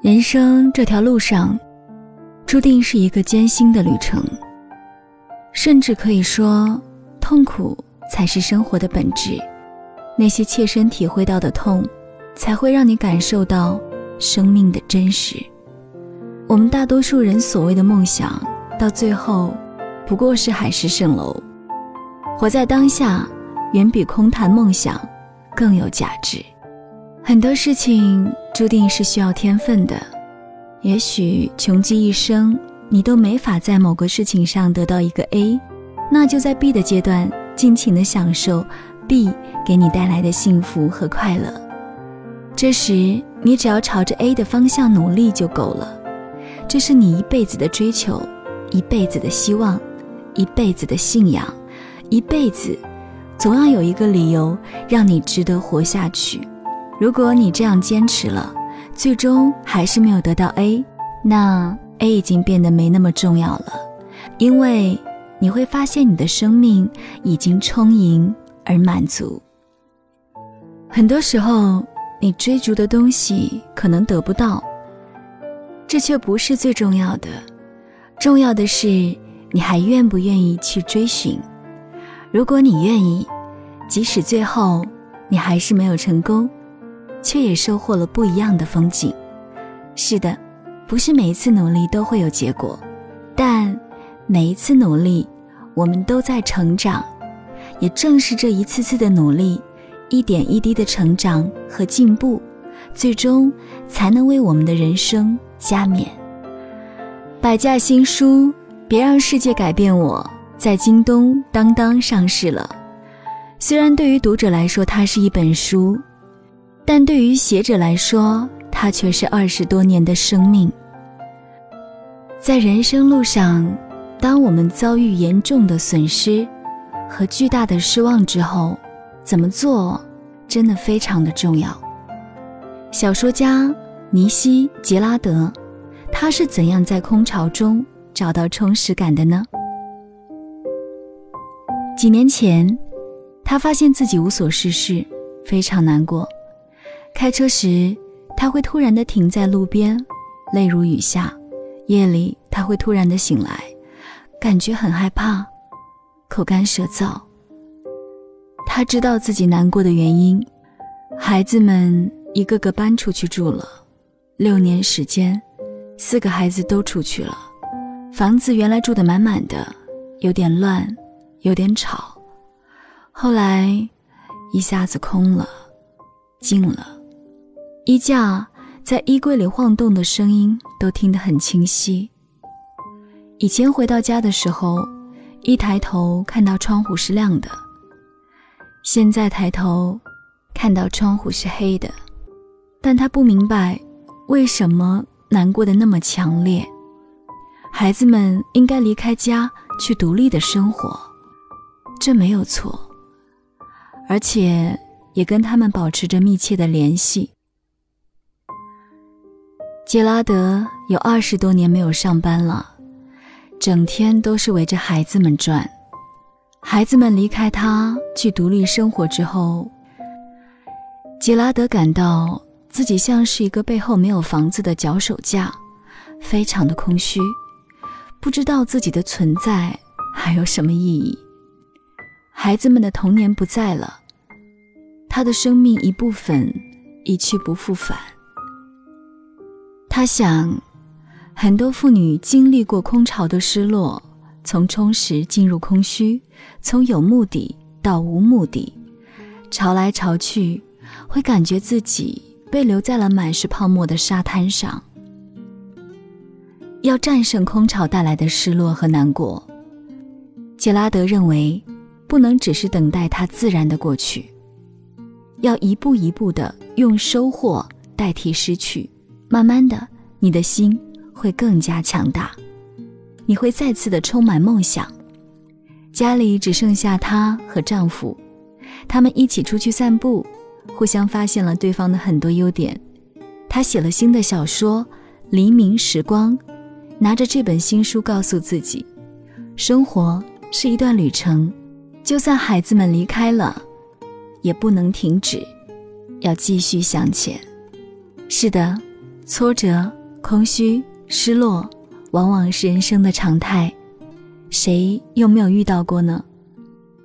人生这条路上，注定是一个艰辛的旅程，甚至可以说，痛苦才是生活的本质。那些切身体会到的痛，才会让你感受到生命的真实。我们大多数人所谓的梦想，到最后不过是海市蜃楼。活在当下，远比空谈梦想更有价值。很多事情注定是需要天分的，也许穷极一生，你都没法在某个事情上得到一个 A，那就在 B 的阶段尽情的享受 B 给你带来的幸福和快乐。这时，你只要朝着 A 的方向努力就够了。这是你一辈子的追求，一辈子的希望，一辈子的信仰，一辈子，总要有一个理由让你值得活下去。如果你这样坚持了，最终还是没有得到 A，那 A 已经变得没那么重要了，因为你会发现你的生命已经充盈而满足。很多时候，你追逐的东西可能得不到，这却不是最重要的，重要的是你还愿不愿意去追寻。如果你愿意，即使最后你还是没有成功。却也收获了不一样的风景。是的，不是每一次努力都会有结果，但每一次努力，我们都在成长。也正是这一次次的努力，一点一滴的成长和进步，最终才能为我们的人生加冕。百家新书《别让世界改变我》在京东、当当上市了。虽然对于读者来说，它是一本书。但对于写者来说，它却是二十多年的生命。在人生路上，当我们遭遇严重的损失和巨大的失望之后，怎么做真的非常的重要。小说家尼西·杰拉德，他是怎样在空巢中找到充实感的呢？几年前，他发现自己无所事事，非常难过。开车时，他会突然的停在路边，泪如雨下；夜里，他会突然的醒来，感觉很害怕，口干舌燥。他知道自己难过的原因，孩子们一个个搬出去住了，六年时间，四个孩子都出去了，房子原来住的满满的，有点乱，有点吵，后来一下子空了，静了。衣架在衣柜里晃动的声音都听得很清晰。以前回到家的时候，一抬头看到窗户是亮的，现在抬头看到窗户是黑的。但他不明白为什么难过的那么强烈。孩子们应该离开家去独立的生活，这没有错，而且也跟他们保持着密切的联系。杰拉德有二十多年没有上班了，整天都是围着孩子们转。孩子们离开他去独立生活之后，杰拉德感到自己像是一个背后没有房子的脚手架，非常的空虚，不知道自己的存在还有什么意义。孩子们的童年不在了，他的生命一部分一去不复返。他想，很多妇女经历过空巢的失落，从充实进入空虚，从有目的到无目的，潮来潮去，会感觉自己被留在了满是泡沫的沙滩上。要战胜空巢带来的失落和难过，杰拉德认为，不能只是等待它自然的过去，要一步一步的用收获代替失去。慢慢的，你的心会更加强大，你会再次的充满梦想。家里只剩下她和丈夫，他们一起出去散步，互相发现了对方的很多优点。他写了新的小说《黎明时光》，拿着这本新书告诉自己，生活是一段旅程，就算孩子们离开了，也不能停止，要继续向前。是的。挫折、空虚、失落，往往是人生的常态，谁又没有遇到过呢？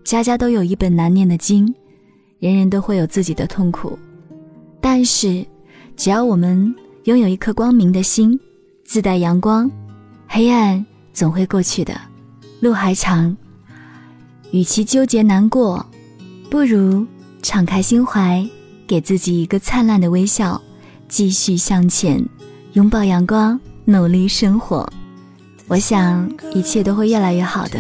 家家都有一本难念的经，人人都会有自己的痛苦，但是，只要我们拥有一颗光明的心，自带阳光，黑暗总会过去的。路还长，与其纠结难过，不如敞开心怀，给自己一个灿烂的微笑。继续向前，拥抱阳光，努力生活。我想一切都会越来越好的。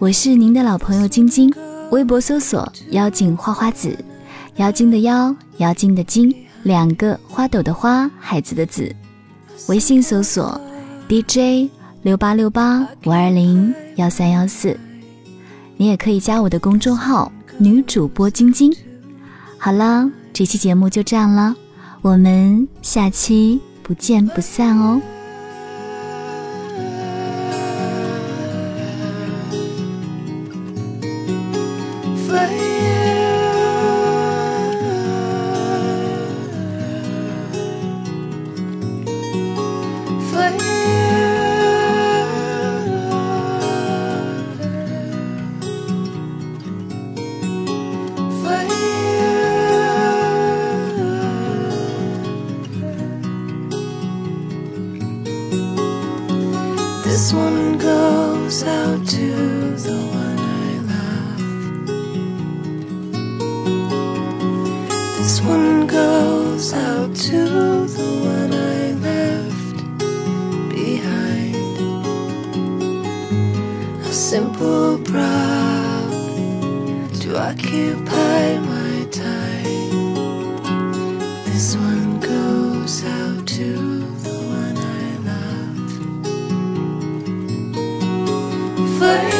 我是您的老朋友晶晶，微博搜索“妖精花花子”，妖精的妖，妖精的精，两个花朵的花，孩子的子。微信搜索 “DJ 六八六八五二零幺三幺四”，你也可以加我的公众号。女主播晶晶，好了，这期节目就这样了，我们下期不见不散哦。This one goes out to the one I love. This one goes out to the one I left behind. A simple proud to occupy my over